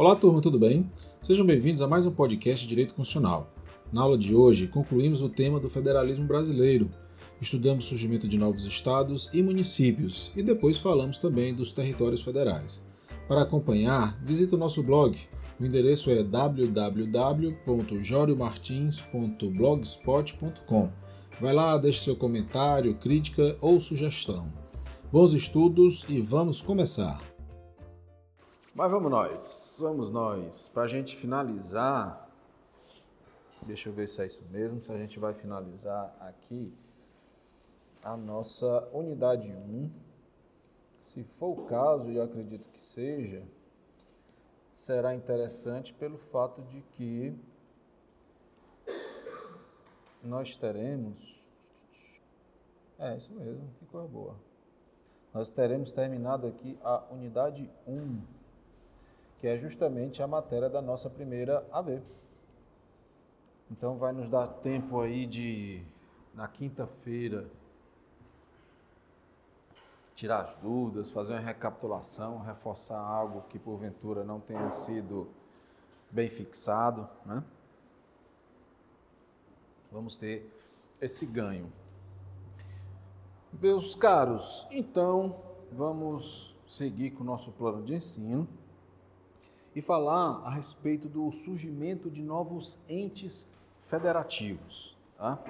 Olá, turma, tudo bem? Sejam bem-vindos a mais um podcast de Direito Constitucional. Na aula de hoje, concluímos o tema do federalismo brasileiro. Estudamos o surgimento de novos estados e municípios e depois falamos também dos territórios federais. Para acompanhar, visite o nosso blog. O endereço é www.joriomartins.blogspot.com. Vai lá, deixe seu comentário, crítica ou sugestão. Bons estudos e vamos começar! Mas vamos nós, vamos nós. Para a gente finalizar, deixa eu ver se é isso mesmo, se a gente vai finalizar aqui a nossa unidade 1. Se for o caso, e eu acredito que seja, será interessante pelo fato de que nós teremos. É, isso mesmo, que coisa boa. Nós teremos terminado aqui a unidade 1 que é justamente a matéria da nossa primeira AV. Então vai nos dar tempo aí de, na quinta-feira, tirar as dúvidas, fazer uma recapitulação, reforçar algo que porventura não tenha sido bem fixado, né? Vamos ter esse ganho. Meus caros, então vamos seguir com o nosso plano de ensino e falar a respeito do surgimento de novos entes federativos. Tá?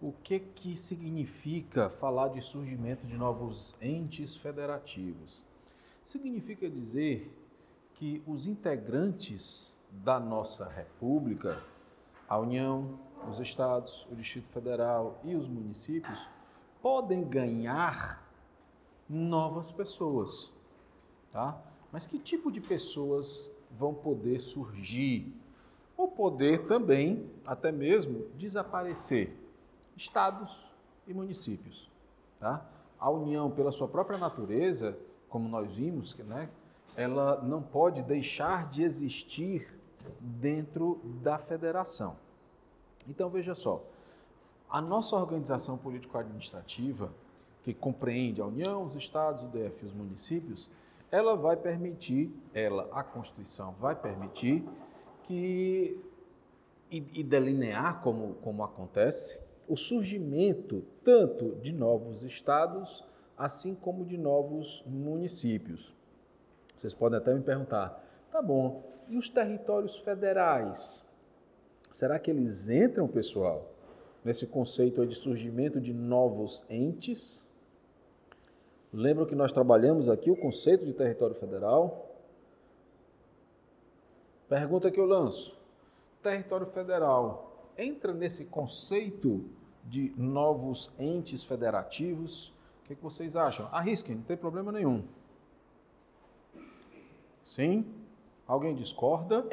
O que, que significa falar de surgimento de novos entes federativos? Significa dizer que os integrantes da nossa República, a União, os estados, o Distrito Federal e os municípios, podem ganhar novas pessoas. Tá? Mas que tipo de pessoas vão poder surgir? Ou poder também, até mesmo, desaparecer? Estados e municípios. Tá? A União, pela sua própria natureza, como nós vimos, né, ela não pode deixar de existir dentro da federação. Então veja só, a nossa organização político-administrativa, que compreende a União, os estados, o DF e os municípios, ela vai permitir, ela, a Constituição vai permitir que e, e delinear como, como acontece o surgimento tanto de novos estados assim como de novos municípios. Vocês podem até me perguntar, tá bom, e os territórios federais? Será que eles entram, pessoal, nesse conceito de surgimento de novos entes? Lembram que nós trabalhamos aqui o conceito de território federal? Pergunta que eu lanço: território federal entra nesse conceito de novos entes federativos? O que, que vocês acham? Arrisquem, não tem problema nenhum. Sim? Alguém discorda?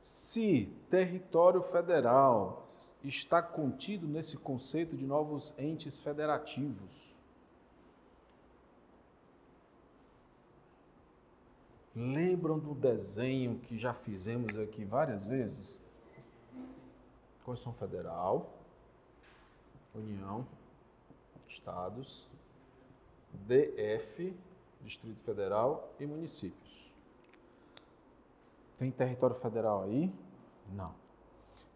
Se território federal está contido nesse conceito de novos entes federativos. Lembram do desenho que já fizemos aqui várias vezes? Constituição Federal, União, Estados, DF, Distrito Federal e municípios. Tem território federal aí? Não.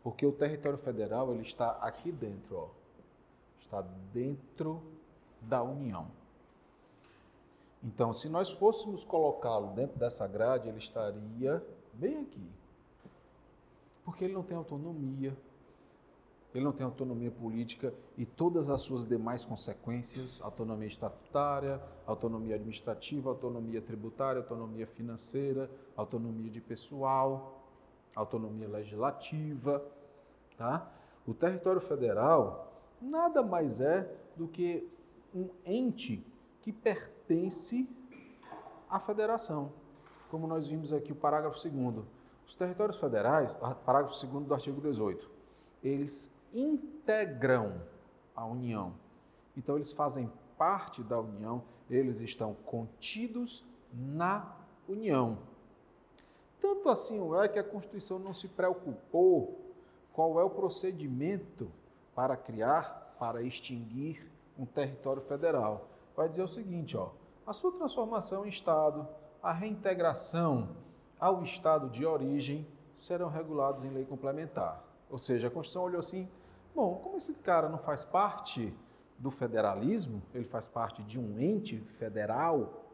Porque o território federal ele está aqui dentro, ó. Está dentro da União. Então, se nós fôssemos colocá-lo dentro dessa grade, ele estaria bem aqui. Porque ele não tem autonomia, ele não tem autonomia política e todas as suas demais consequências, autonomia estatutária, autonomia administrativa, autonomia tributária, autonomia financeira, autonomia de pessoal, autonomia legislativa, Tá? O território federal nada mais é do que um ente que pertence à federação. Como nós vimos aqui o parágrafo 2 Os territórios federais, parágrafo 2 do artigo 18, eles integram a União. Então eles fazem parte da União, eles estão contidos na União. Tanto assim é que a Constituição não se preocupou qual é o procedimento para criar, para extinguir um território federal. Vai dizer o seguinte, ó, a sua transformação em Estado, a reintegração ao Estado de origem serão regulados em lei complementar. Ou seja, a Constituição olhou assim: bom, como esse cara não faz parte do federalismo, ele faz parte de um ente federal,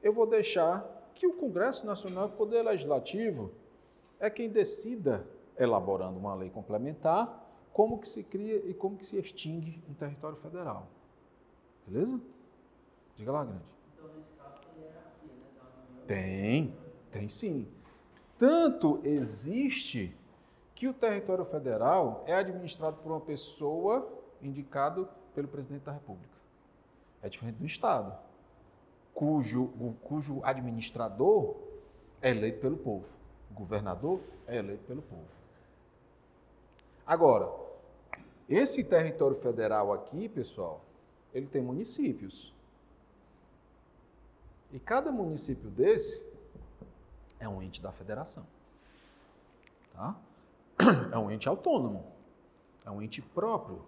eu vou deixar que o Congresso Nacional, o Poder Legislativo, é quem decida, elaborando uma lei complementar, como que se cria e como que se extingue um território federal. Beleza? Diga lá, grande. Então, nesse caso, tem aqui, né? Tem, tem sim. Tanto existe que o território federal é administrado por uma pessoa indicado pelo presidente da República. É diferente do Estado, cujo, cujo administrador é eleito pelo povo. O governador é eleito pelo povo. Agora, esse território federal aqui, pessoal, ele tem municípios. E cada município desse é um ente da federação. Tá? É um ente autônomo. É um ente próprio,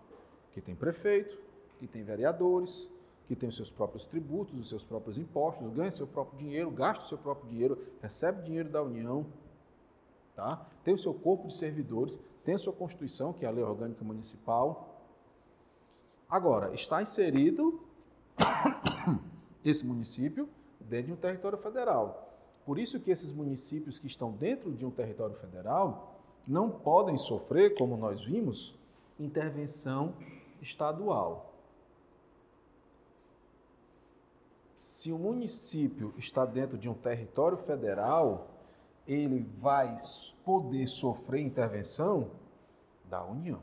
que tem prefeito, que tem vereadores, que tem os seus próprios tributos, os seus próprios impostos, ganha seu próprio dinheiro, gasta o seu próprio dinheiro, recebe dinheiro da União, tá? tem o seu corpo de servidores, tem sua Constituição, que é a Lei Orgânica Municipal. Agora, está inserido esse município dentro de um território federal. Por isso que esses municípios que estão dentro de um território federal não podem sofrer, como nós vimos, intervenção estadual. Se o município está dentro de um território federal, ele vai poder sofrer intervenção da União.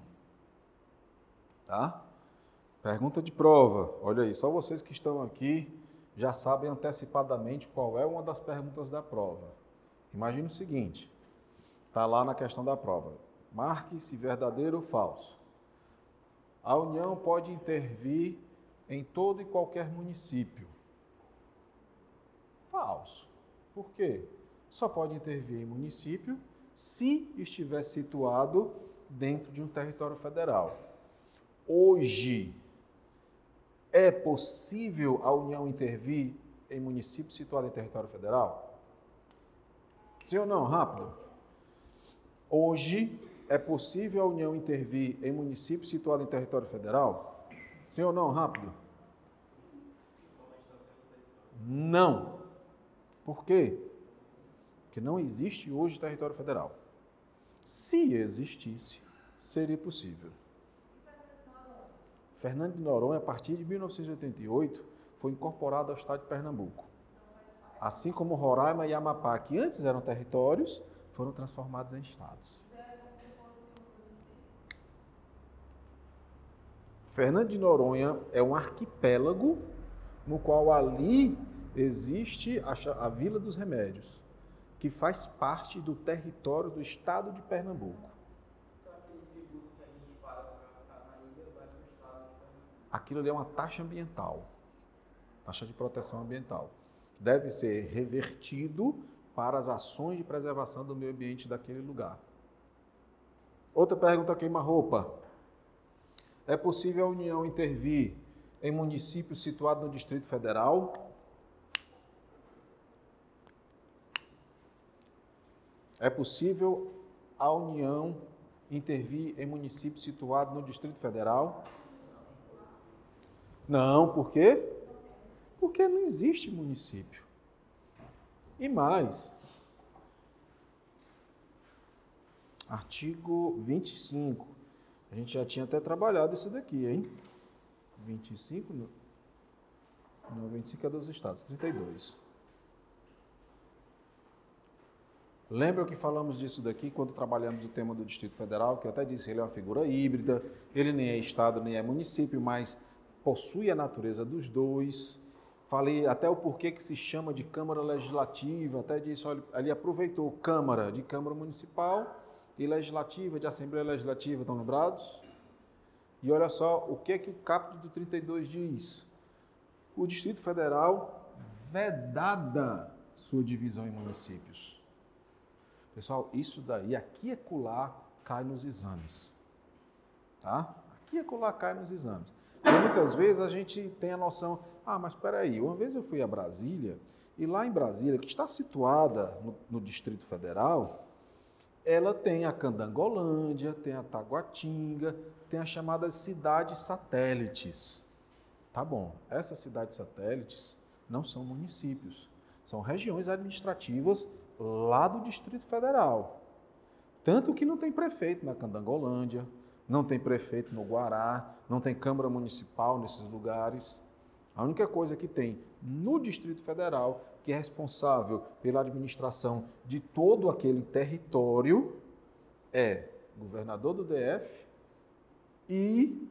Tá? Pergunta de prova. Olha aí, só vocês que estão aqui já sabem antecipadamente qual é uma das perguntas da prova. Imagine o seguinte: está lá na questão da prova. Marque se verdadeiro ou falso. A União pode intervir em todo e qualquer município. Falso. Por quê? Só pode intervir em município se estiver situado dentro de um território federal. Hoje, é possível a União intervir em município situado em território federal? Sim ou não? Rápido. Hoje é possível a União intervir em município situado em território federal? Sim ou não? Rápido. Não. Por quê? Porque não existe hoje território federal. Se existisse, seria possível. Fernando de Noronha, a partir de 1988, foi incorporado ao estado de Pernambuco. Assim como Roraima e Amapá, que antes eram territórios, foram transformados em estados. Fernando de Noronha é um arquipélago no qual ali existe a, a Vila dos Remédios, que faz parte do território do estado de Pernambuco. aquilo ali é uma taxa ambiental, taxa de proteção ambiental. Deve ser revertido para as ações de preservação do meio ambiente daquele lugar. Outra pergunta queima-roupa. É possível a União intervir em município situado no Distrito Federal? É possível a União intervir em município situado no Distrito Federal? Não, por quê? Porque não existe município. E mais, artigo 25. A gente já tinha até trabalhado isso daqui, hein? 25, não, 25 é dos estados, 32. Lembra que falamos disso daqui quando trabalhamos o tema do Distrito Federal, que eu até disse que ele é uma figura híbrida, ele nem é estado, nem é município, mas possui a natureza dos dois. Falei até o porquê que se chama de Câmara Legislativa, até disse, olha, ali aproveitou Câmara de Câmara Municipal e Legislativa de Assembleia Legislativa, estão lembrados? E olha só o que que o capítulo do 32 diz. O Distrito Federal vedada sua divisão em municípios. Pessoal, isso daí, aqui e acolá, cai nos exames. Tá? Aqui e acolá cai nos exames. E muitas vezes a gente tem a noção, ah, mas espera aí, uma vez eu fui a Brasília, e lá em Brasília, que está situada no, no Distrito Federal, ela tem a Candangolândia, tem a Taguatinga, tem as chamadas cidades satélites. Tá bom, essas cidades satélites não são municípios, são regiões administrativas lá do Distrito Federal. Tanto que não tem prefeito na Candangolândia, não tem prefeito no Guará, não tem Câmara Municipal nesses lugares. A única coisa que tem no Distrito Federal, que é responsável pela administração de todo aquele território, é governador do DF e,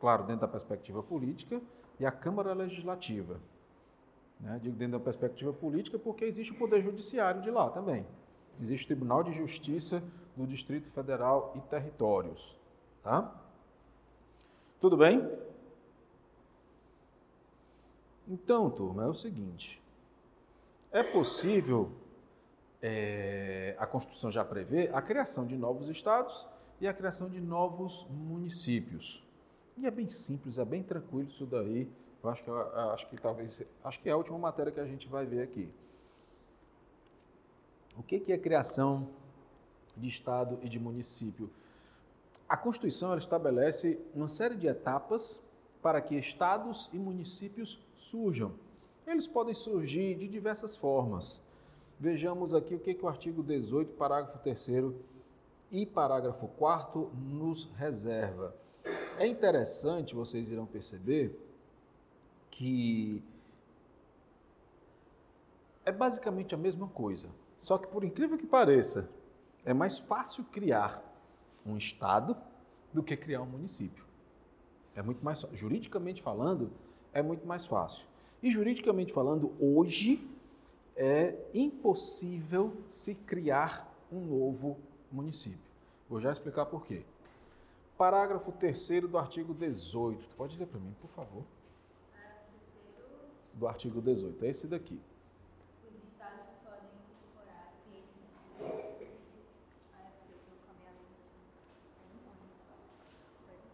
claro, dentro da perspectiva política, e a Câmara Legislativa. Né? Digo dentro da perspectiva política porque existe o Poder Judiciário de lá também. Existe o Tribunal de Justiça do Distrito Federal e Territórios. Tá? Tudo bem? Então, turma, é o seguinte: é possível, é, a Constituição já prevê, a criação de novos estados e a criação de novos municípios. E é bem simples, é bem tranquilo isso daí. Eu acho que, acho que talvez, acho que é a última matéria que a gente vai ver aqui. O que, que é criação de estado e de município? A Constituição estabelece uma série de etapas para que estados e municípios surjam. Eles podem surgir de diversas formas. Vejamos aqui o que, que o artigo 18, parágrafo 3 e parágrafo 4 nos reserva. É interessante, vocês irão perceber, que é basicamente a mesma coisa. Só que, por incrível que pareça, é mais fácil criar um estado do que criar um município. É muito mais juridicamente falando, é muito mais fácil. E juridicamente falando, hoje é impossível se criar um novo município. Vou já explicar por quê. Parágrafo 3 do artigo 18. Tu pode ler para mim, por favor? Do artigo 18. É esse daqui. Os estados podem incorporar-se entre si.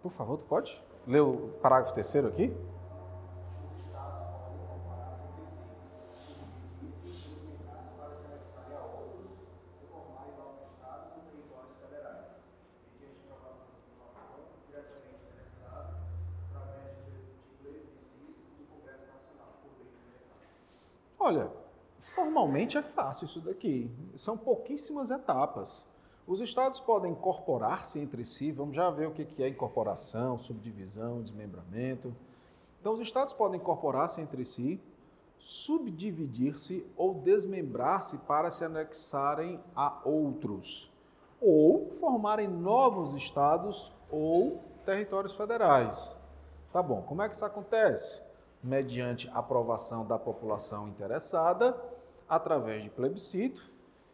Por favor, tu pode? Ler o parágrafo 3 aqui? Olha, é fácil isso daqui. São pouquíssimas etapas. Os estados podem incorporar-se entre si, vamos já ver o que é incorporação, subdivisão, desmembramento. Então, os estados podem incorporar-se entre si, subdividir-se ou desmembrar-se para se anexarem a outros, ou formarem novos estados ou territórios federais. Tá bom, como é que isso acontece? mediante aprovação da população interessada, através de plebiscito,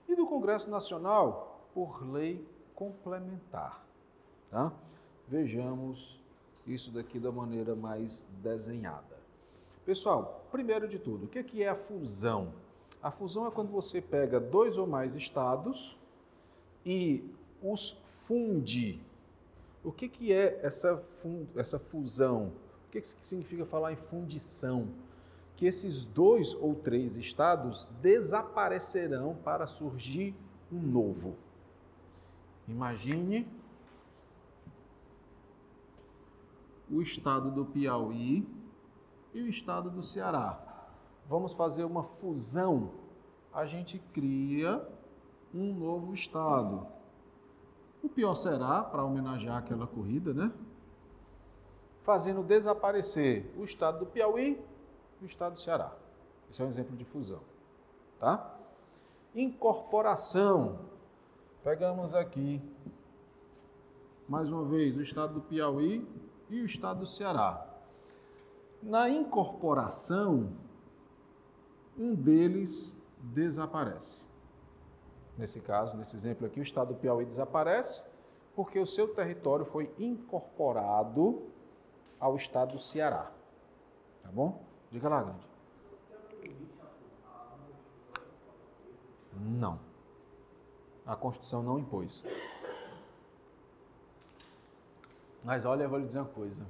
e do Congresso Nacional por lei complementar. Tá? Vejamos isso daqui da maneira mais desenhada. Pessoal, primeiro de tudo, o que é a fusão? A fusão é quando você pega dois ou mais estados e os funde. O que, que é essa, essa fusão? O que significa falar em fundição? Que esses dois ou três estados desaparecerão para surgir um novo. Imagine o estado do Piauí e o estado do Ceará. Vamos fazer uma fusão. A gente cria um novo estado. O pior será, para homenagear aquela corrida, né? fazendo desaparecer o estado do Piauí e o estado do Ceará. Esse é um exemplo de fusão. Tá? Incorporação. Pegamos aqui, mais uma vez, o estado do Piauí e o estado do Ceará. Na incorporação, um deles desaparece. Nesse caso, nesse exemplo aqui, o estado do Piauí desaparece porque o seu território foi incorporado ao estado do Ceará. Tá bom? Diga lá, grande. Não. A Constituição não impôs. Mas olha, eu vou lhe dizer uma coisa.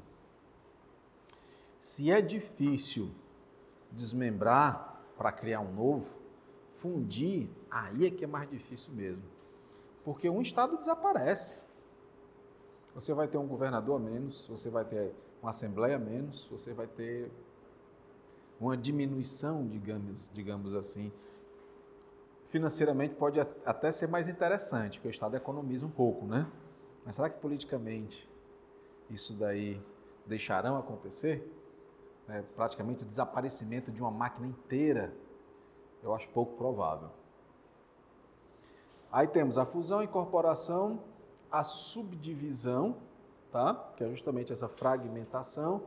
Se é difícil desmembrar para criar um novo, fundir, aí é que é mais difícil mesmo. Porque um estado desaparece. Você vai ter um governador a menos, você vai ter uma assembleia a menos, você vai ter uma diminuição, digamos, digamos assim. Financeiramente pode até ser mais interessante, porque o Estado economiza um pouco, né? Mas será que politicamente isso daí deixarão acontecer? É, praticamente o desaparecimento de uma máquina inteira, eu acho pouco provável. Aí temos a fusão, a incorporação, a subdivisão, tá? que é justamente essa fragmentação,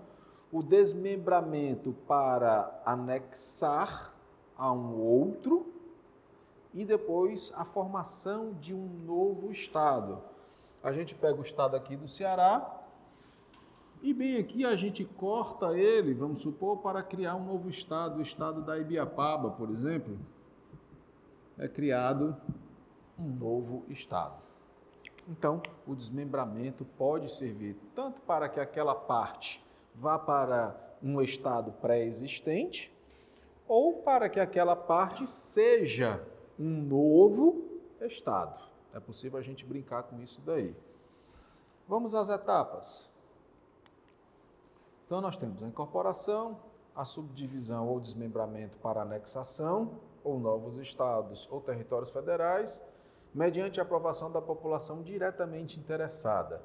o desmembramento para anexar a um outro e depois a formação de um novo estado. A gente pega o estado aqui do Ceará e bem aqui a gente corta ele, vamos supor, para criar um novo estado, o estado da Ibiapaba, por exemplo. É criado um novo estado. Então, o desmembramento pode servir tanto para que aquela parte vá para um estado pré-existente, ou para que aquela parte seja um novo estado. É possível a gente brincar com isso daí. Vamos às etapas. Então, nós temos a incorporação, a subdivisão ou desmembramento para anexação, ou novos estados ou territórios federais, mediante aprovação da população diretamente interessada.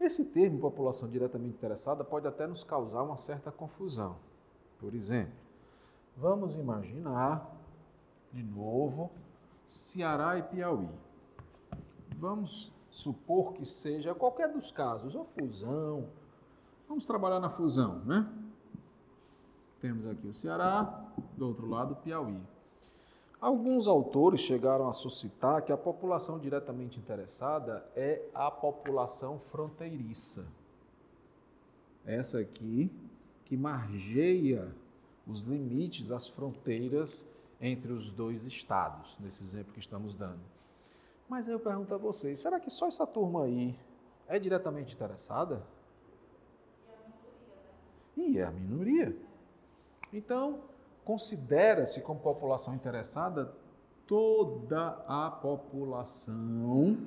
Esse termo, população diretamente interessada, pode até nos causar uma certa confusão. Por exemplo, vamos imaginar, de novo, Ceará e Piauí. Vamos supor que seja qualquer dos casos, ou fusão. Vamos trabalhar na fusão, né? Temos aqui o Ceará, do outro lado, Piauí. Alguns autores chegaram a suscitar que a população diretamente interessada é a população fronteiriça. Essa aqui que margeia os limites, as fronteiras entre os dois estados, nesse exemplo que estamos dando. Mas aí eu pergunto a vocês, será que só essa turma aí é diretamente interessada? E é a minoria. Então, considera-se como população interessada toda a população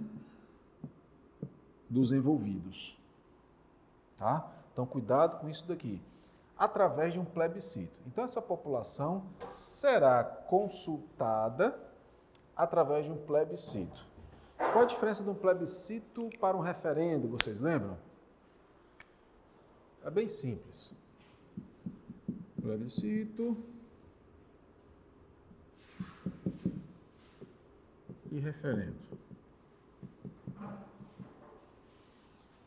dos envolvidos. Tá? Então, cuidado com isso daqui. Através de um plebiscito. Então, essa população será consultada através de um plebiscito. Qual a diferença de um plebiscito para um referendo? Vocês lembram? É bem simples. Plebiscito referendo.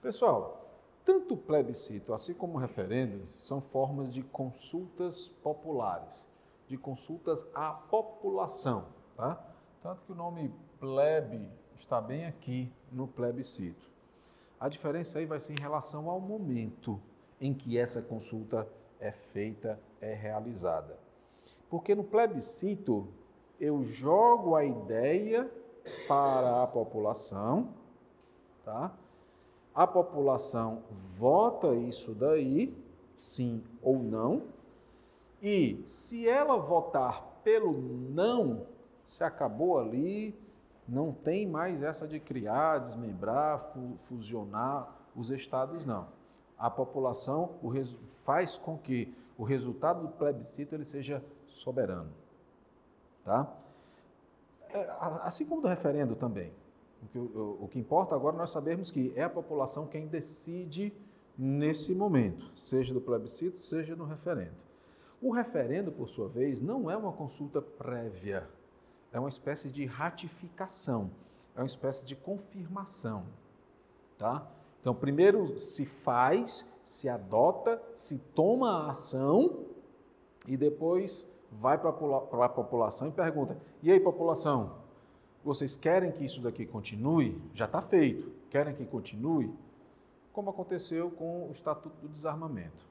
Pessoal, tanto plebiscito assim como referendo são formas de consultas populares, de consultas à população, tá? Tanto que o nome plebe está bem aqui no plebiscito. A diferença aí vai ser em relação ao momento em que essa consulta é feita, é realizada. Porque no plebiscito eu jogo a ideia para a população, tá? A população vota isso daí, sim ou não, e se ela votar pelo não, se acabou ali, não tem mais essa de criar, desmembrar, fusionar os estados, não. A população faz com que o resultado do plebiscito ele seja soberano. Tá? É, assim como do referendo também. O que, o, o que importa agora é nós sabermos que é a população quem decide nesse momento, seja do plebiscito, seja no referendo. O referendo, por sua vez, não é uma consulta prévia, é uma espécie de ratificação, é uma espécie de confirmação. Tá? Então, primeiro se faz, se adota, se toma a ação e depois vai para a população e pergunta: e aí, população, vocês querem que isso daqui continue? Já está feito. Querem que continue? Como aconteceu com o Estatuto do Desarmamento.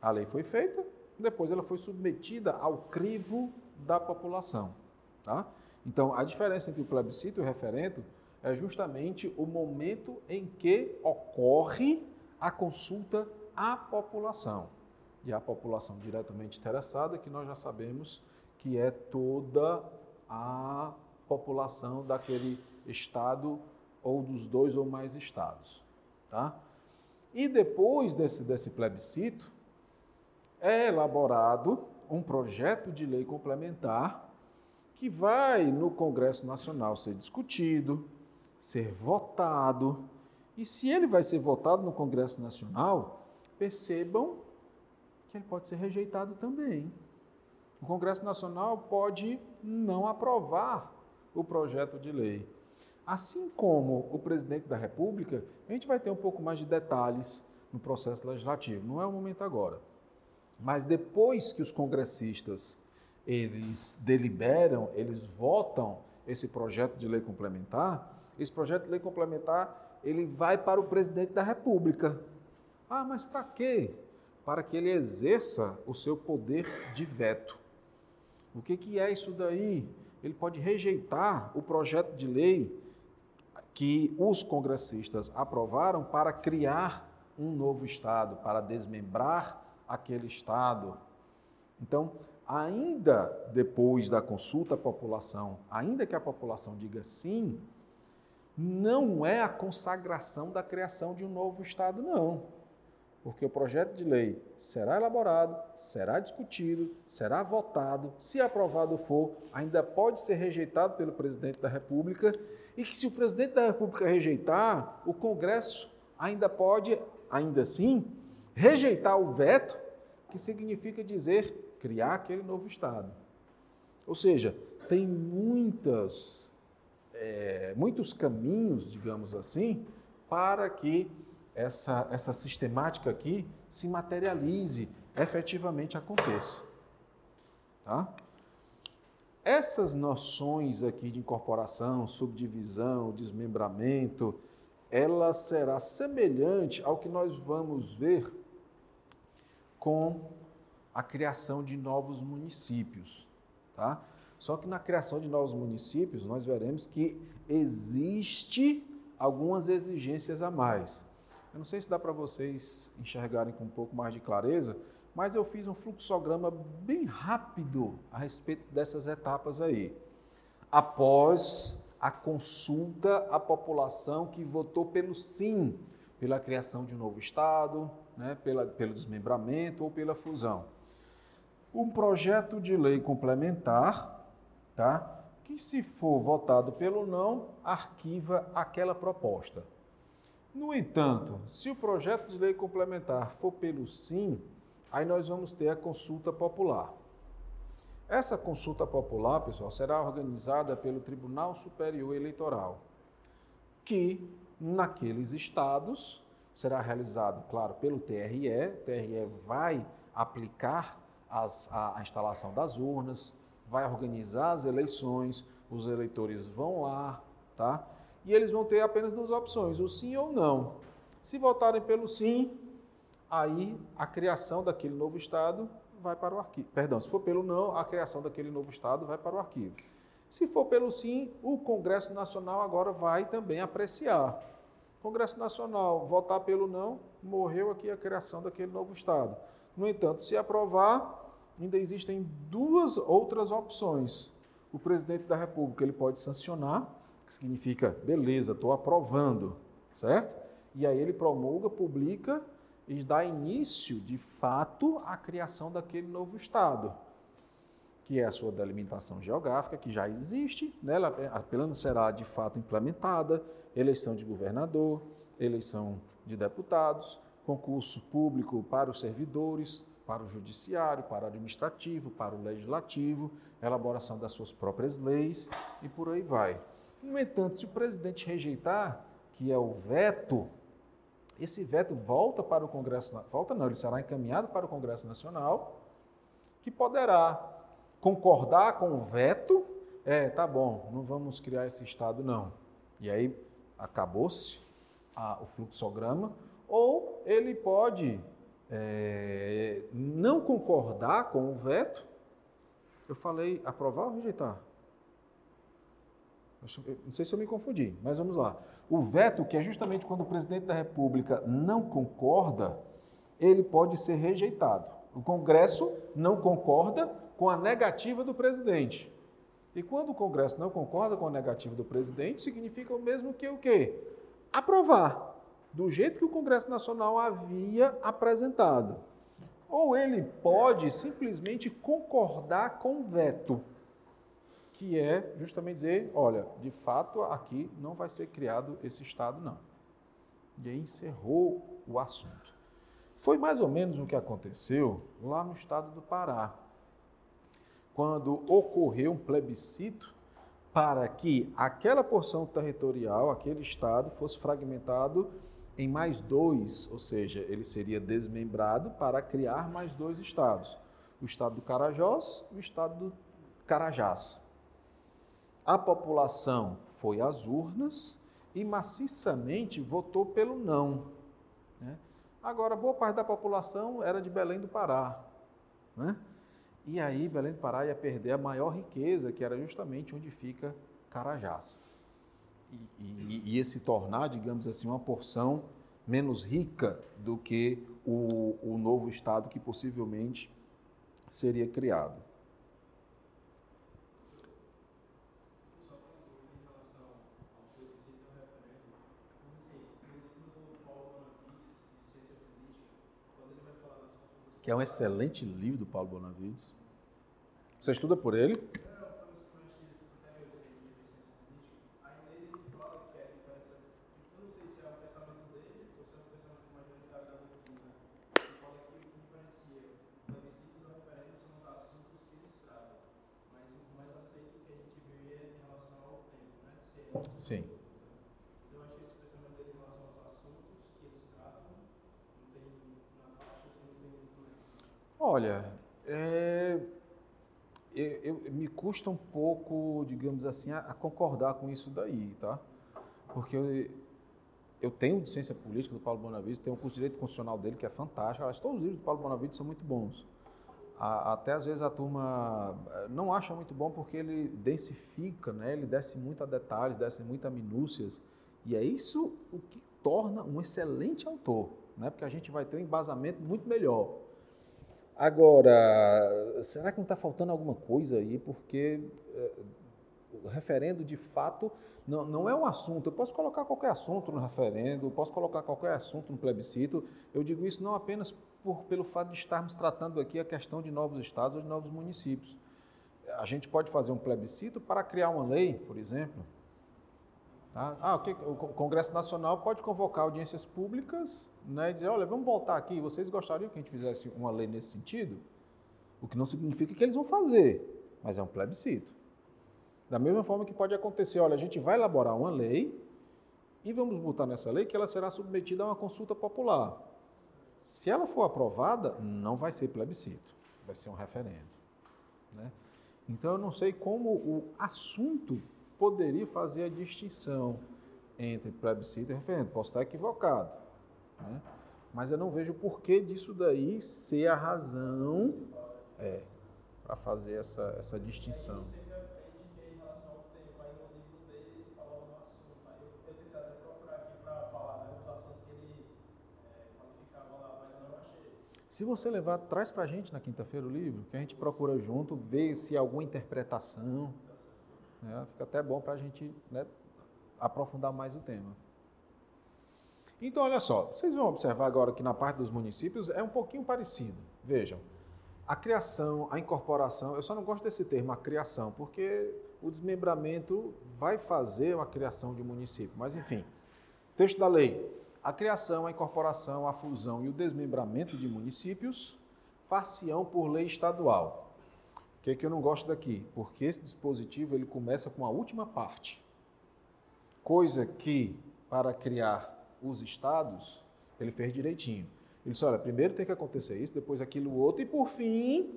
A lei foi feita, depois ela foi submetida ao crivo da população. Tá? Então, a diferença entre o plebiscito e o referendo é justamente o momento em que ocorre a consulta à população. E a população diretamente interessada, que nós já sabemos que é toda a população daquele estado ou dos dois ou mais estados. Tá? E depois desse, desse plebiscito, é elaborado um projeto de lei complementar que vai no Congresso Nacional ser discutido, ser votado. E se ele vai ser votado no Congresso Nacional, percebam que ele pode ser rejeitado também. O Congresso Nacional pode não aprovar o projeto de lei. Assim como o presidente da República, a gente vai ter um pouco mais de detalhes no processo legislativo, não é o momento agora. Mas depois que os congressistas eles deliberam, eles votam esse projeto de lei complementar, esse projeto de lei complementar ele vai para o presidente da República. Ah, mas para quê? Para que ele exerça o seu poder de veto. O que, que é isso daí? Ele pode rejeitar o projeto de lei que os congressistas aprovaram para criar um novo Estado, para desmembrar aquele Estado. Então, ainda depois da consulta à população, ainda que a população diga sim, não é a consagração da criação de um novo Estado, não. Porque o projeto de lei será elaborado, será discutido, será votado, se aprovado for, ainda pode ser rejeitado pelo presidente da República, e que se o presidente da República rejeitar, o Congresso ainda pode, ainda assim, rejeitar o veto, que significa dizer criar aquele novo Estado. Ou seja, tem muitas é, muitos caminhos, digamos assim, para que essa, essa sistemática aqui se materialize, efetivamente aconteça. Tá? Essas noções aqui de incorporação, subdivisão, desmembramento, ela será semelhante ao que nós vamos ver com a criação de novos municípios. Tá? Só que na criação de novos municípios, nós veremos que existe algumas exigências a mais. Eu não sei se dá para vocês enxergarem com um pouco mais de clareza, mas eu fiz um fluxograma bem rápido a respeito dessas etapas aí. Após a consulta à população que votou pelo sim, pela criação de um novo Estado, né, pela, pelo desmembramento ou pela fusão. Um projeto de lei complementar tá? que se for votado pelo não, arquiva aquela proposta. No entanto, se o projeto de lei complementar for pelo sim, aí nós vamos ter a consulta popular. Essa consulta popular, pessoal, será organizada pelo Tribunal Superior Eleitoral, que naqueles estados será realizado, claro, pelo TRE. O TRE vai aplicar as, a, a instalação das urnas, vai organizar as eleições, os eleitores vão lá, tá? E eles vão ter apenas duas opções, o sim ou não. Se votarem pelo sim, aí a criação daquele novo estado vai para o arquivo. Perdão, se for pelo não, a criação daquele novo estado vai para o arquivo. Se for pelo sim, o Congresso Nacional agora vai também apreciar. Congresso Nacional votar pelo não, morreu aqui a criação daquele novo estado. No entanto, se aprovar, ainda existem duas outras opções. O presidente da República ele pode sancionar, que significa, beleza, estou aprovando, certo? E aí ele promulga, publica e dá início, de fato, à criação daquele novo Estado, que é a sua delimitação geográfica, que já existe, né? ela apenas será de fato implementada, eleição de governador, eleição de deputados, concurso público para os servidores, para o judiciário, para o administrativo, para o legislativo, elaboração das suas próprias leis e por aí vai. No entanto, se o presidente rejeitar, que é o veto, esse veto volta para o Congresso, volta não, ele será encaminhado para o Congresso Nacional, que poderá concordar com o veto, é, tá bom, não vamos criar esse Estado não. E aí acabou-se o fluxograma, ou ele pode é, não concordar com o veto, eu falei aprovar ou rejeitar? Não sei se eu me confundi, mas vamos lá. O veto, que é justamente quando o presidente da República não concorda, ele pode ser rejeitado. O Congresso não concorda com a negativa do presidente. E quando o Congresso não concorda com a negativa do presidente, significa o mesmo que o quê? Aprovar, do jeito que o Congresso Nacional havia apresentado. Ou ele pode simplesmente concordar com o veto, que é justamente dizer, olha, de fato aqui não vai ser criado esse Estado, não. E aí encerrou o assunto. Foi mais ou menos o que aconteceu lá no estado do Pará quando ocorreu um plebiscito para que aquela porção territorial, aquele estado, fosse fragmentado em mais dois, ou seja, ele seria desmembrado para criar mais dois estados: o estado do Carajós e o estado do Carajás. A população foi às urnas e maciçamente votou pelo não. Né? Agora, boa parte da população era de Belém do Pará. Né? E aí Belém do Pará ia perder a maior riqueza, que era justamente onde fica Carajás. E, ia se tornar, digamos assim, uma porção menos rica do que o, o novo Estado que possivelmente seria criado. Que é um excelente livro do Paulo Bonavides. Você estuda por ele? Sim. Olha, é, eu, eu, me custa um pouco, digamos assim, a, a, concordar com isso daí, tá? Porque eu, eu tenho ciência política do Paulo Bonavides, tenho o curso de direito constitucional dele que é fantástico. Que todos os livros do Paulo Bonavides são muito bons. A, até às vezes a turma eh, não acha muito bom porque ele densifica, né? Ele desce muito a detalhes, desce muito a minúcias. E é isso o que torna um excelente autor, né? Porque a gente vai ter um embasamento muito melhor. Agora, será que não está faltando alguma coisa aí? Porque é, o referendo, de fato, não, não é um assunto. Eu posso colocar qualquer assunto no referendo, posso colocar qualquer assunto no plebiscito. Eu digo isso não apenas por, pelo fato de estarmos tratando aqui a questão de novos estados ou de novos municípios. A gente pode fazer um plebiscito para criar uma lei, por exemplo. Tá? Ah, o, o Congresso Nacional pode convocar audiências públicas né, e dizer, olha, vamos voltar aqui, vocês gostariam que a gente fizesse uma lei nesse sentido? O que não significa que eles vão fazer, mas é um plebiscito. Da mesma forma que pode acontecer, olha, a gente vai elaborar uma lei e vamos botar nessa lei que ela será submetida a uma consulta popular. Se ela for aprovada, não vai ser plebiscito, vai ser um referendo. Né? Então eu não sei como o assunto poderia fazer a distinção entre plebiscito e referendo. Posso estar equivocado, né? Mas eu não vejo o porquê disso daí ser a razão é, para fazer essa, essa distinção. Se você levar, traz para a gente na quinta-feira o livro, que a gente procura junto, ver se há alguma interpretação. Né? Fica até bom para a gente né, aprofundar mais o tema. Então, olha só, vocês vão observar agora que na parte dos municípios é um pouquinho parecido. Vejam, a criação, a incorporação, eu só não gosto desse termo, a criação, porque o desmembramento vai fazer a criação de município. Mas, enfim, texto da lei. A criação, a incorporação, a fusão e o desmembramento de municípios far-se-ão por lei estadual. O que, é que eu não gosto daqui? Porque esse dispositivo ele começa com a última parte. Coisa que, para criar os estados, ele fez direitinho. Ele disse: olha, primeiro tem que acontecer isso, depois aquilo outro, e por fim,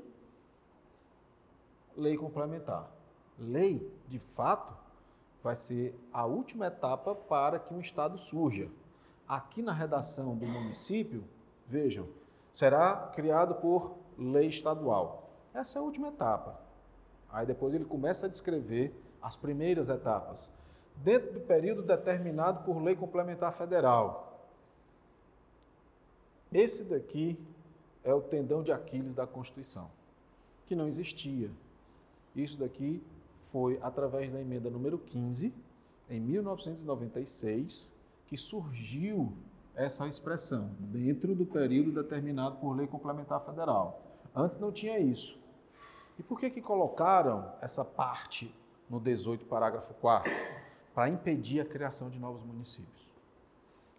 lei complementar. Lei, de fato, vai ser a última etapa para que um estado surja. Aqui na redação do município, vejam, será criado por lei estadual. Essa é a última etapa. Aí depois ele começa a descrever as primeiras etapas dentro do período determinado por lei complementar federal. Esse daqui é o tendão de Aquiles da Constituição, que não existia. Isso daqui foi através da emenda número 15, em 1996, que surgiu essa expressão, dentro do período determinado por lei complementar federal. Antes não tinha isso. E por que, que colocaram essa parte no 18, parágrafo 4? Para impedir a criação de novos municípios.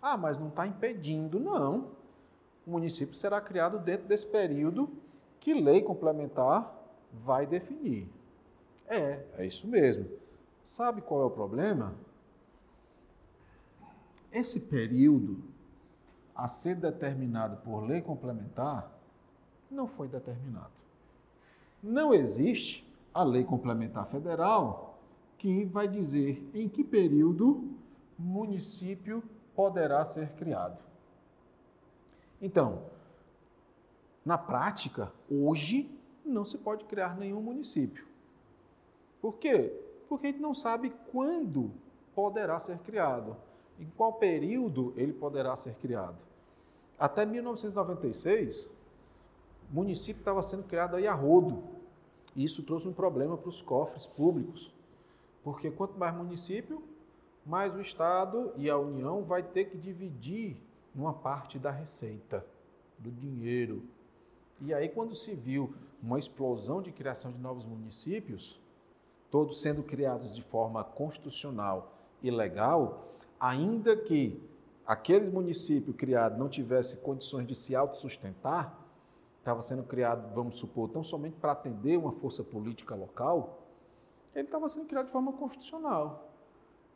Ah, mas não está impedindo, não. O município será criado dentro desse período que lei complementar vai definir. É, é isso mesmo. Sabe qual é o problema? Esse período a ser determinado por lei complementar não foi determinado. Não existe a lei complementar federal que vai dizer em que período município poderá ser criado. Então, na prática, hoje não se pode criar nenhum município. Por quê? Porque a gente não sabe quando poderá ser criado, em qual período ele poderá ser criado. Até 1996, o município estava sendo criado aí a rodo. E isso trouxe um problema para os cofres públicos. Porque quanto mais município, mais o Estado e a União vai ter que dividir uma parte da receita, do dinheiro. E aí, quando se viu uma explosão de criação de novos municípios, todos sendo criados de forma constitucional e legal, ainda que aquele município criado não tivesse condições de se autossustentar, estava sendo criado, vamos supor, tão somente para atender uma força política local, ele estava sendo criado de forma constitucional.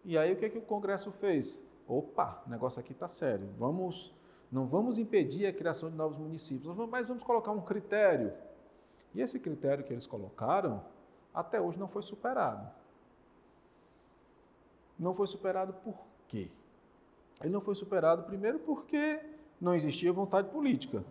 E aí o que, é que o Congresso fez? Opa, o negócio aqui está sério. Vamos, não vamos impedir a criação de novos municípios, mas vamos colocar um critério. E esse critério que eles colocaram, até hoje não foi superado. Não foi superado por quê? Ele não foi superado primeiro porque não existia vontade política.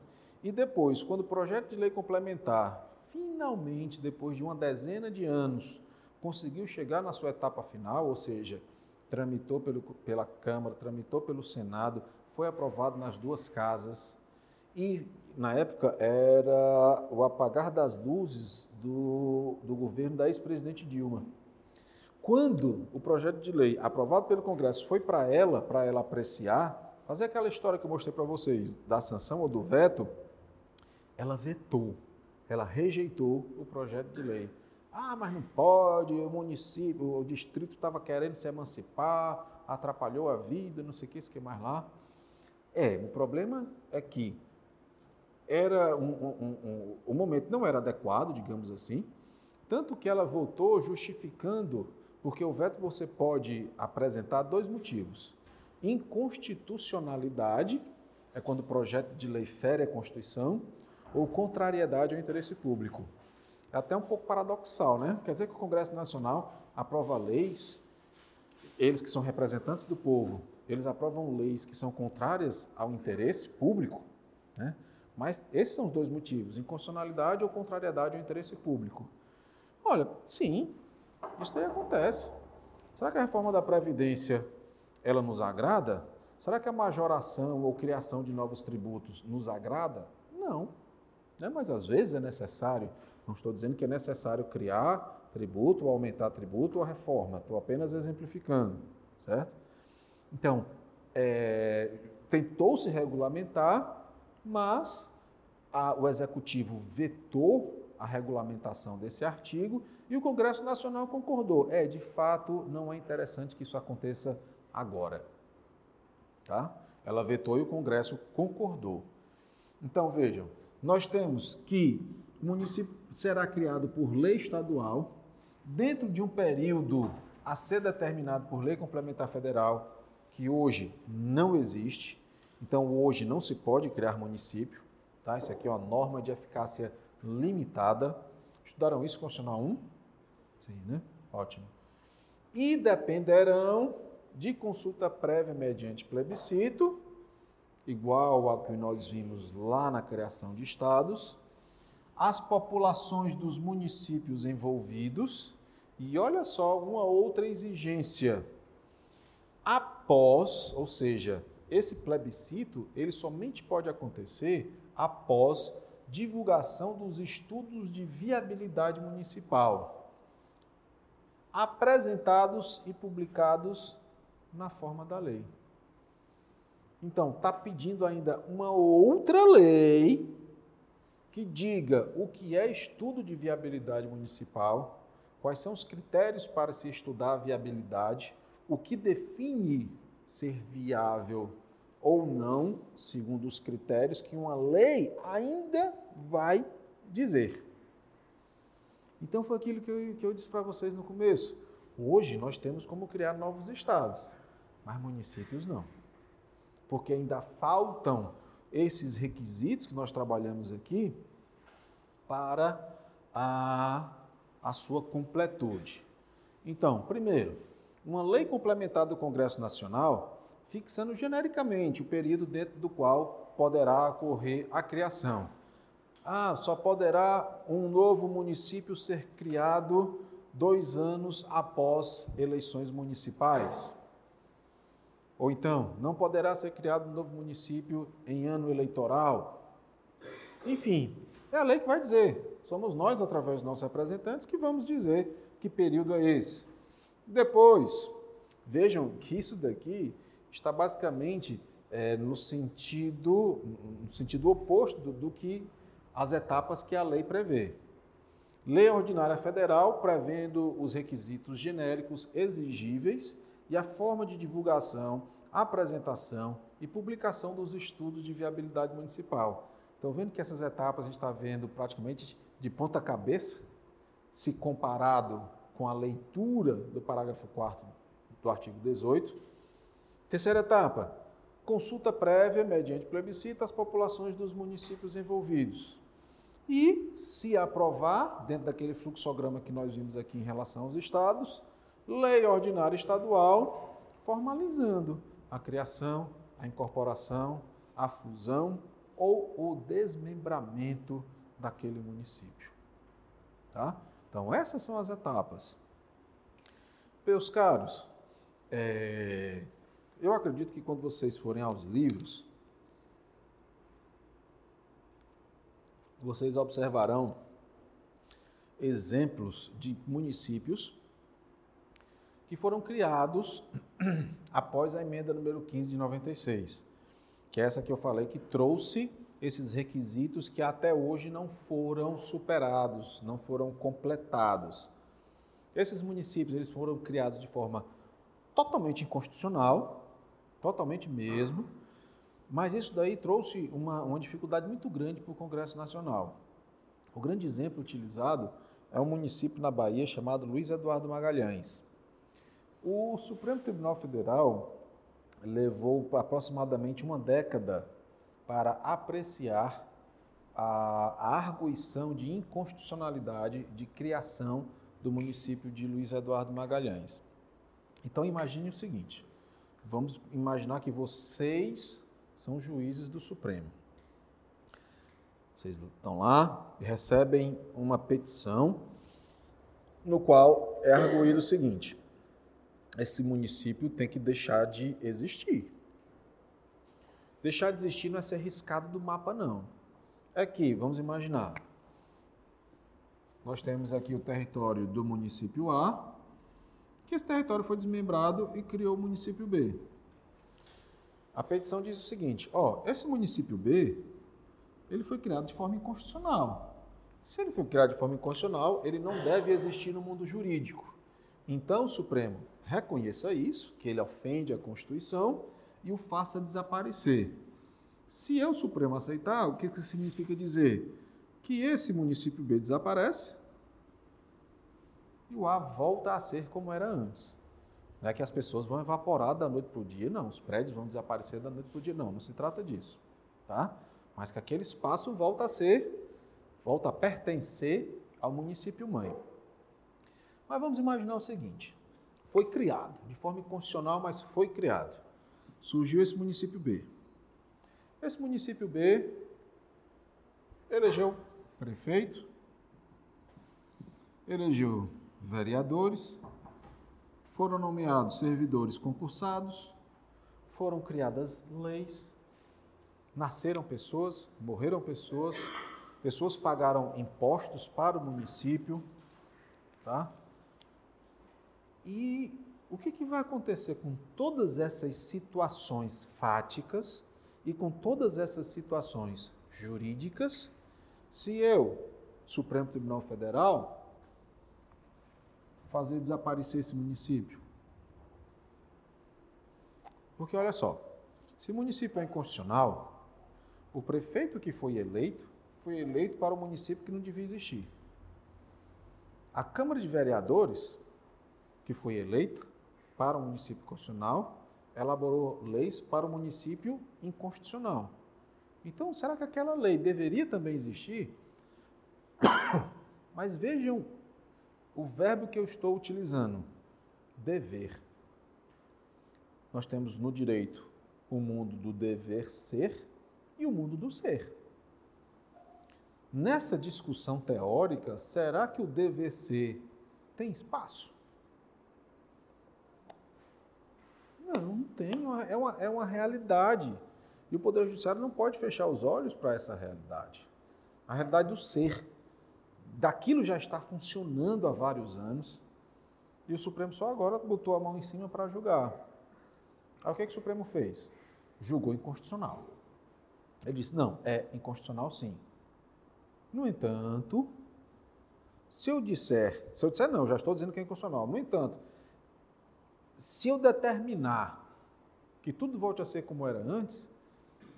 E depois, quando o projeto de lei complementar, finalmente, depois de uma dezena de anos, conseguiu chegar na sua etapa final, ou seja, tramitou pelo, pela Câmara, tramitou pelo Senado, foi aprovado nas duas casas e, na época, era o apagar das luzes do, do governo da ex-presidente Dilma. Quando o projeto de lei aprovado pelo Congresso foi para ela, para ela apreciar, fazer aquela história que eu mostrei para vocês, da sanção ou do veto, ela vetou, ela rejeitou o projeto de lei. Ah, mas não pode, o município, o distrito estava querendo se emancipar, atrapalhou a vida, não sei o que, isso que mais lá. É, o problema é que era um, um, um, o momento não era adequado, digamos assim, tanto que ela voltou justificando, porque o veto você pode apresentar dois motivos. Inconstitucionalidade, é quando o projeto de lei fere a Constituição, ou contrariedade ao interesse público. É até um pouco paradoxal, né? Quer dizer que o Congresso Nacional aprova leis, eles que são representantes do povo, eles aprovam leis que são contrárias ao interesse público, né? Mas esses são os dois motivos, inconstitucionalidade ou contrariedade ao interesse público. Olha, sim, isso daí acontece. Será que a reforma da Previdência, ela nos agrada? Será que a majoração ou criação de novos tributos nos agrada? Não. Né? Mas às vezes é necessário não estou dizendo que é necessário criar tributo, ou aumentar tributo ou reforma. Estou apenas exemplificando, certo? Então, é, tentou-se regulamentar, mas a, o Executivo vetou a regulamentação desse artigo e o Congresso Nacional concordou. É, de fato, não é interessante que isso aconteça agora. Tá? Ela vetou e o Congresso concordou. Então, vejam, nós temos que o município será criado por lei estadual, dentro de um período a ser determinado por lei complementar federal, que hoje não existe. Então, hoje não se pode criar município. Tá? Isso aqui é uma norma de eficácia limitada. Estudaram isso Constitucional 1? Sim, né? Ótimo. E dependerão de consulta prévia mediante plebiscito, igual ao que nós vimos lá na criação de estados, as populações dos municípios envolvidos e olha só uma outra exigência. Após, ou seja, esse plebiscito, ele somente pode acontecer após divulgação dos estudos de viabilidade municipal, apresentados e publicados na forma da lei. Então, está pedindo ainda uma outra lei que diga o que é estudo de viabilidade municipal, quais são os critérios para se estudar a viabilidade, o que define ser viável ou não, segundo os critérios que uma lei ainda vai dizer. Então foi aquilo que eu, que eu disse para vocês no começo. Hoje nós temos como criar novos estados, mas municípios não. Porque ainda faltam esses requisitos que nós trabalhamos aqui para a, a sua completude. Então, primeiro, uma lei complementar do Congresso Nacional fixando genericamente o período dentro do qual poderá ocorrer a criação. Ah, só poderá um novo município ser criado dois anos após eleições municipais. Ou então, não poderá ser criado um novo município em ano eleitoral. Enfim, é a lei que vai dizer. Somos nós, através dos nossos representantes, que vamos dizer que período é esse. Depois, vejam que isso daqui está basicamente é, no, sentido, no sentido oposto do, do que as etapas que a lei prevê. Lei Ordinária Federal prevendo os requisitos genéricos exigíveis e a forma de divulgação, apresentação e publicação dos estudos de viabilidade municipal. Estão vendo que essas etapas a gente está vendo praticamente de ponta cabeça, se comparado com a leitura do parágrafo 4 do artigo 18. Terceira etapa, consulta prévia mediante plebiscito às populações dos municípios envolvidos. E, se aprovar, dentro daquele fluxograma que nós vimos aqui em relação aos estados, lei ordinária estadual formalizando a criação, a incorporação, a fusão ou o desmembramento daquele município. Tá? Então, essas são as etapas. Meus caros, é, eu acredito que quando vocês forem aos livros, vocês observarão exemplos de municípios que foram criados após a emenda número 15 de 96, que é essa que eu falei que trouxe esses requisitos que até hoje não foram superados, não foram completados. Esses municípios eles foram criados de forma totalmente inconstitucional, totalmente mesmo, mas isso daí trouxe uma, uma dificuldade muito grande para o Congresso Nacional. O grande exemplo utilizado é um município na Bahia chamado Luiz Eduardo Magalhães. O Supremo Tribunal Federal levou aproximadamente uma década para apreciar a, arguição de inconstitucionalidade de criação do município de Luiz Eduardo Magalhães. Então imagine o seguinte: vamos imaginar que vocês são juízes do Supremo. Vocês estão lá e recebem uma petição no qual é arguído o seguinte: esse município tem que deixar de existir. Deixar de existir não é ser riscado do mapa, não. É que, vamos imaginar, nós temos aqui o território do município A, que esse território foi desmembrado e criou o município B. A petição diz o seguinte: ó, esse município B, ele foi criado de forma inconstitucional. Se ele foi criado de forma inconstitucional, ele não deve existir no mundo jurídico. Então, Supremo reconheça isso, que ele ofende a Constituição e o faça desaparecer. Se eu, Supremo, aceitar, o que significa dizer? Que esse município B desaparece e o A volta a ser como era antes. Não é que as pessoas vão evaporar da noite para o dia, não. Os prédios vão desaparecer da noite para o dia, não. Não se trata disso. Tá? Mas que aquele espaço volta a ser, volta a pertencer ao município mãe. Mas vamos imaginar o seguinte: foi criado, de forma inconstitucional, mas foi criado. Surgiu esse município B. Esse município B elegeu prefeito, elegeu vereadores, foram nomeados servidores concursados, foram criadas leis, nasceram pessoas, morreram pessoas, pessoas pagaram impostos para o município, tá? E o que, que vai acontecer com todas essas situações fáticas e com todas essas situações jurídicas se eu, Supremo Tribunal Federal, fazer desaparecer esse município? Porque olha só, se o município é inconstitucional, o prefeito que foi eleito foi eleito para o município que não devia existir. A Câmara de Vereadores, que foi eleita para o município constitucional, elaborou leis para o município inconstitucional. Então, será que aquela lei deveria também existir? Mas vejam o verbo que eu estou utilizando: dever. Nós temos no direito o mundo do dever ser e o mundo do ser. Nessa discussão teórica, será que o dever ser tem espaço? Não, não tem. É uma, é uma realidade. E o Poder Judiciário não pode fechar os olhos para essa realidade. A realidade do ser. Daquilo já está funcionando há vários anos. E o Supremo só agora botou a mão em cima para julgar. Aí o que, é que o Supremo fez? Julgou inconstitucional. Ele disse: não, é inconstitucional sim. No entanto, se eu disser, se eu disser não, já estou dizendo que é inconstitucional. No entanto, se eu determinar que tudo volte a ser como era antes,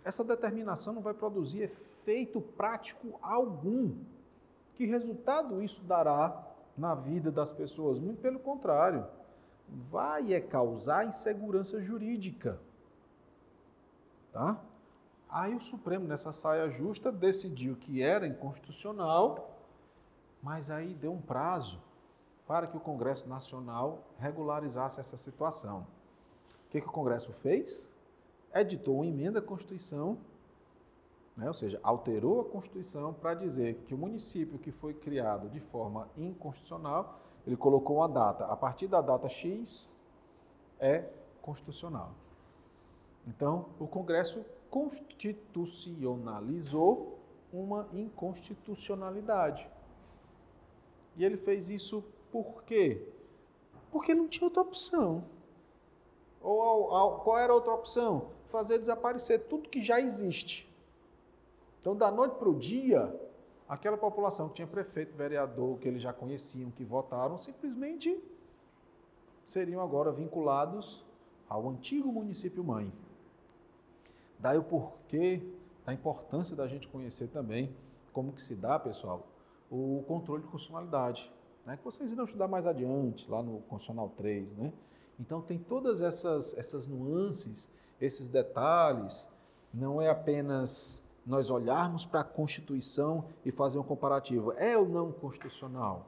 essa determinação não vai produzir efeito prático algum. Que resultado isso dará na vida das pessoas? Muito pelo contrário, vai é causar insegurança jurídica. Tá? Aí o Supremo, nessa saia justa, decidiu que era inconstitucional, mas aí deu um prazo para que o Congresso Nacional regularizasse essa situação. O que, que o Congresso fez? Editou uma emenda à Constituição, né, ou seja, alterou a Constituição para dizer que o município que foi criado de forma inconstitucional, ele colocou uma data, a partir da data X é constitucional. Então, o Congresso constitucionalizou uma inconstitucionalidade. E ele fez isso por quê? Porque não tinha outra opção. Ou qual era a outra opção? Fazer desaparecer tudo que já existe. Então, da noite para o dia, aquela população que tinha prefeito, vereador, que eles já conheciam, que votaram, simplesmente seriam agora vinculados ao antigo município mãe. Daí o porquê da importância da gente conhecer também como que se dá, pessoal, o controle de constitucionalidade né, que vocês irão estudar mais adiante, lá no Constitucional 3. Né? Então, tem todas essas, essas nuances, esses detalhes. Não é apenas nós olharmos para a Constituição e fazer um comparativo. É ou não constitucional?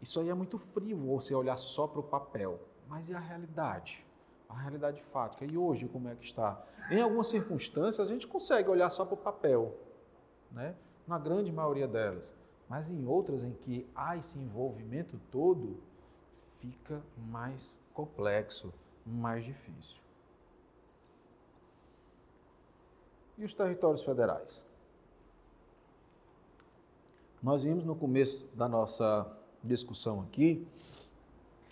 Isso aí é muito frio, você olhar só para o papel. Mas e a realidade? A realidade fática. E hoje, como é que está? Em algumas circunstâncias, a gente consegue olhar só para o papel, né? na grande maioria delas. Mas em outras em que há esse envolvimento todo, fica mais complexo, mais difícil. E os territórios federais? Nós vimos no começo da nossa discussão aqui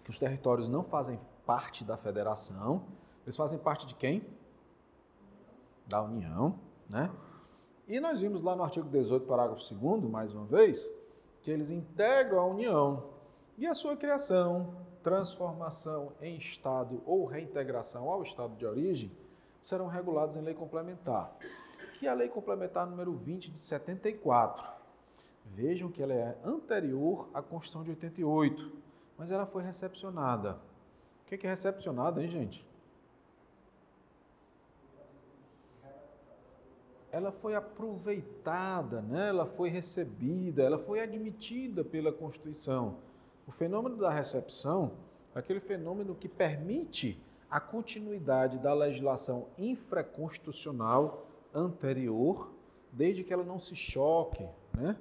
que os territórios não fazem parte da federação, eles fazem parte de quem? Da União, né? E nós vimos lá no artigo 18, parágrafo 2, mais uma vez, que eles integram a União e a sua criação, transformação em Estado ou reintegração ao Estado de origem serão regulados em lei complementar, que é a lei complementar número 20 de 74. Vejam que ela é anterior à Constituição de 88, mas ela foi recepcionada. O que é recepcionada, hein, gente? Ela foi aproveitada, né? ela foi recebida, ela foi admitida pela Constituição. O fenômeno da recepção é aquele fenômeno que permite a continuidade da legislação infraconstitucional anterior, desde que ela não se choque, né?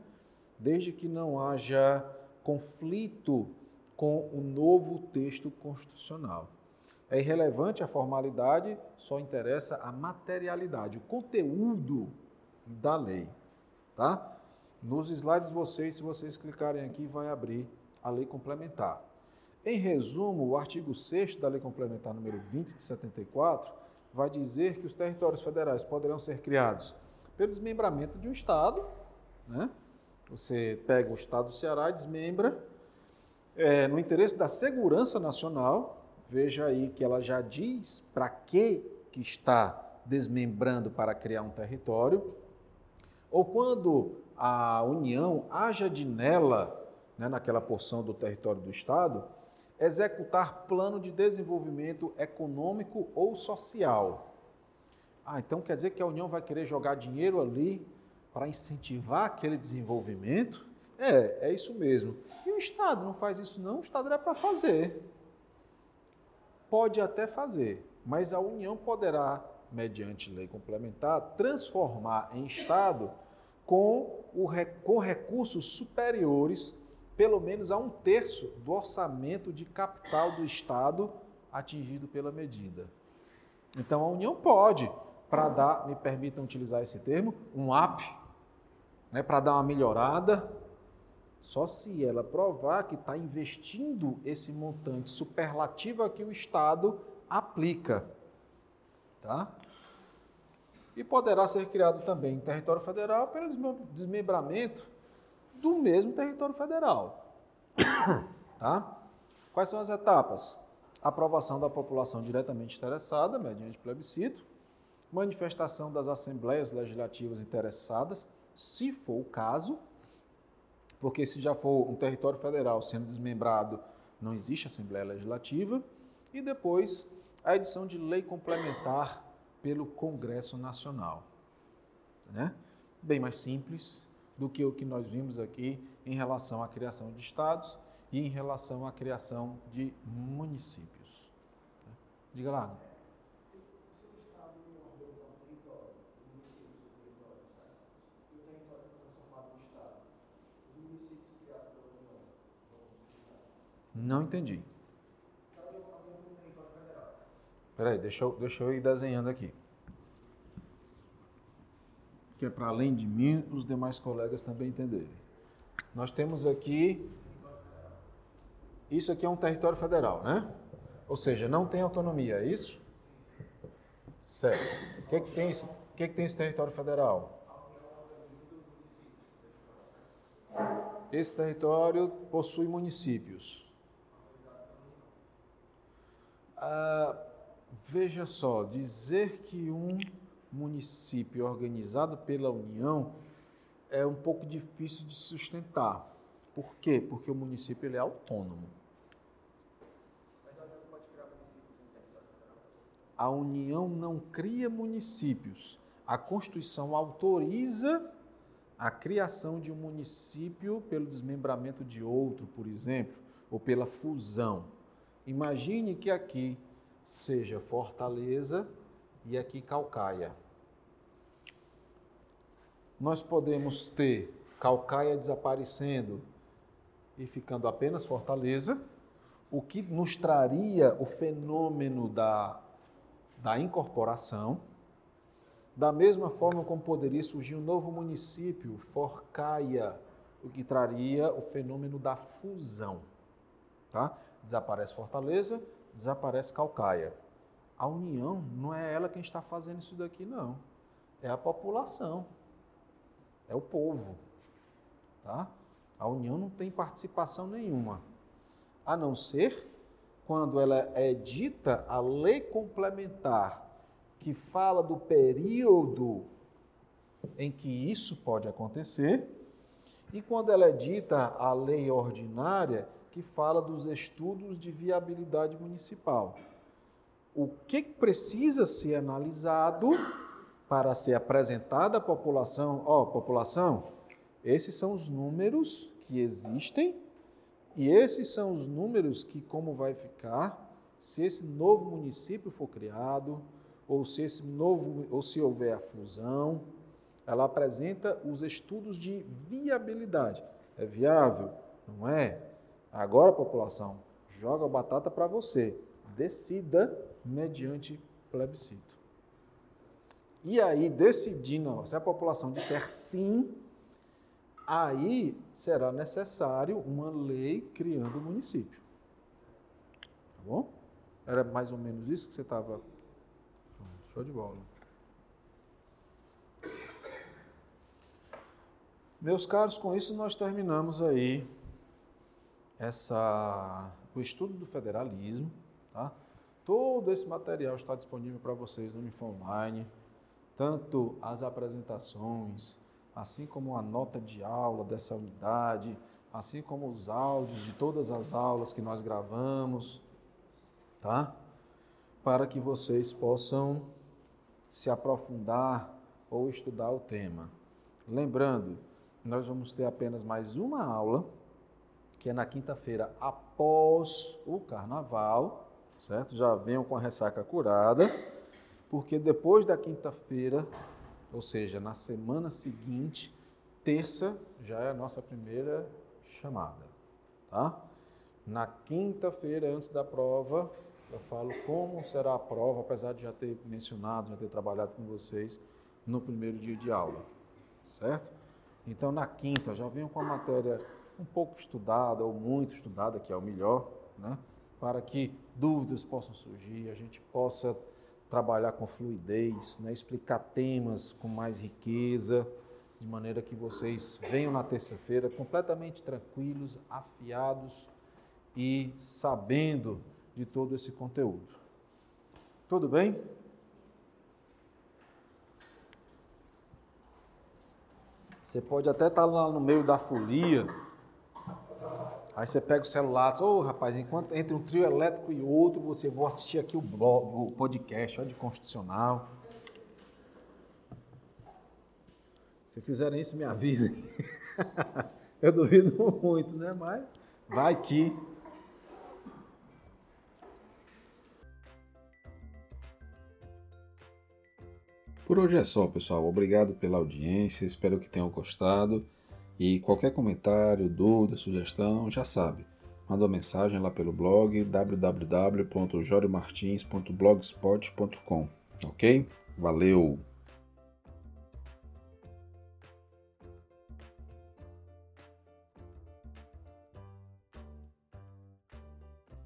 desde que não haja conflito com o novo texto constitucional. É irrelevante a formalidade, só interessa a materialidade, o conteúdo da lei. tá? Nos slides vocês, se vocês clicarem aqui, vai abrir a lei complementar. Em resumo, o artigo 6 da lei complementar número 20 de 74 vai dizer que os territórios federais poderão ser criados pelo desmembramento de um estado, né? Você pega o estado do Ceará e desmembra é, no interesse da segurança nacional. Veja aí que ela já diz para que que está desmembrando para criar um território. Ou quando a União haja de nela, né, naquela porção do território do Estado, executar plano de desenvolvimento econômico ou social. Ah, então quer dizer que a União vai querer jogar dinheiro ali para incentivar aquele desenvolvimento? É, é isso mesmo. E o Estado não faz isso não? O Estado é para fazer. Pode até fazer, mas a União poderá, mediante lei complementar, transformar em Estado com, o, com recursos superiores, pelo menos a um terço do orçamento de capital do Estado atingido pela medida. Então a União pode, para dar, me permitam utilizar esse termo, um up, né, para dar uma melhorada, só se ela provar que está investindo esse montante superlativo que o Estado aplica. Tá? e poderá ser criado também em território federal pelo desmembramento do mesmo território federal. Tá? Quais são as etapas? Aprovação da população diretamente interessada, mediante plebiscito, manifestação das assembleias legislativas interessadas, se for o caso, porque se já for um território federal sendo desmembrado, não existe Assembleia Legislativa, e depois a edição de lei complementar pelo Congresso Nacional. Né? Bem mais simples do que o que nós vimos aqui em relação à criação de estados e em relação à criação de municípios. Diga lá. Não entendi. Peraí, deixa eu, deixa eu ir desenhando aqui. Que é para além de mim, os demais colegas também entenderem. Nós temos aqui. Isso aqui é um território federal, né? Ou seja, não tem autonomia, é isso? Certo. O que, é que, tem, que, é que tem esse território federal? Esse território possui municípios. Ah, Veja só, dizer que um município organizado pela União é um pouco difícil de sustentar. Por quê? Porque o município ele é autônomo. A União não cria municípios. A Constituição autoriza a criação de um município pelo desmembramento de outro, por exemplo, ou pela fusão. Imagine que aqui seja Fortaleza e aqui Calcaia. Nós podemos ter Calcaia desaparecendo e ficando apenas Fortaleza, o que nos traria o fenômeno da, da incorporação. Da mesma forma como poderia surgir um novo município, Forcaia, o que traria o fenômeno da fusão. Tá? Desaparece Fortaleza, desaparece Calcaia. A União não é ela quem está fazendo isso daqui, não. É a população. É o povo. Tá? A União não tem participação nenhuma. A não ser quando ela é dita a lei complementar que fala do período em que isso pode acontecer, e quando ela é dita a lei ordinária que fala dos estudos de viabilidade municipal. O que precisa ser analisado para ser apresentado à população? Ó, oh, população, esses são os números que existem e esses são os números que como vai ficar se esse novo município for criado ou se esse novo ou se houver a fusão, ela apresenta os estudos de viabilidade. É viável? Não é? Agora, população, joga a batata para você. Decida mediante plebiscito. E aí, decidindo, se a população disser sim, aí será necessário uma lei criando o município. Tá bom? Era mais ou menos isso que você estava. Show de bola. Meus caros, com isso nós terminamos aí essa, o estudo do federalismo. Tá? Todo esse material está disponível para vocês no Infoline, tanto as apresentações, assim como a nota de aula dessa unidade, assim como os áudios de todas as aulas que nós gravamos, tá? Para que vocês possam se aprofundar ou estudar o tema. Lembrando, nós vamos ter apenas mais uma aula, que é na quinta-feira após o carnaval, certo? Já venham com a ressaca curada, porque depois da quinta-feira ou seja, na semana seguinte, terça, já é a nossa primeira chamada, tá? Na quinta-feira, antes da prova, eu falo como será a prova, apesar de já ter mencionado, já ter trabalhado com vocês no primeiro dia de aula, certo? Então, na quinta, já venho com a matéria um pouco estudada ou muito estudada, que é o melhor, né? Para que dúvidas possam surgir, a gente possa trabalhar com fluidez, né? explicar temas com mais riqueza, de maneira que vocês venham na terça-feira completamente tranquilos, afiados e sabendo de todo esse conteúdo. Tudo bem? Você pode até estar lá no meio da folia Aí você pega o celular, diz, ô oh, rapaz, enquanto entre um trio elétrico e outro, você vou assistir aqui o blog, o podcast, ó, de constitucional. Se fizerem isso, me avisem. Eu duvido muito, né? Mas vai que. Por hoje é só, pessoal. Obrigado pela audiência. Espero que tenham gostado. E qualquer comentário, dúvida, sugestão, já sabe. Manda uma mensagem lá pelo blog www.joriomartins.blogspot.com. Ok? Valeu!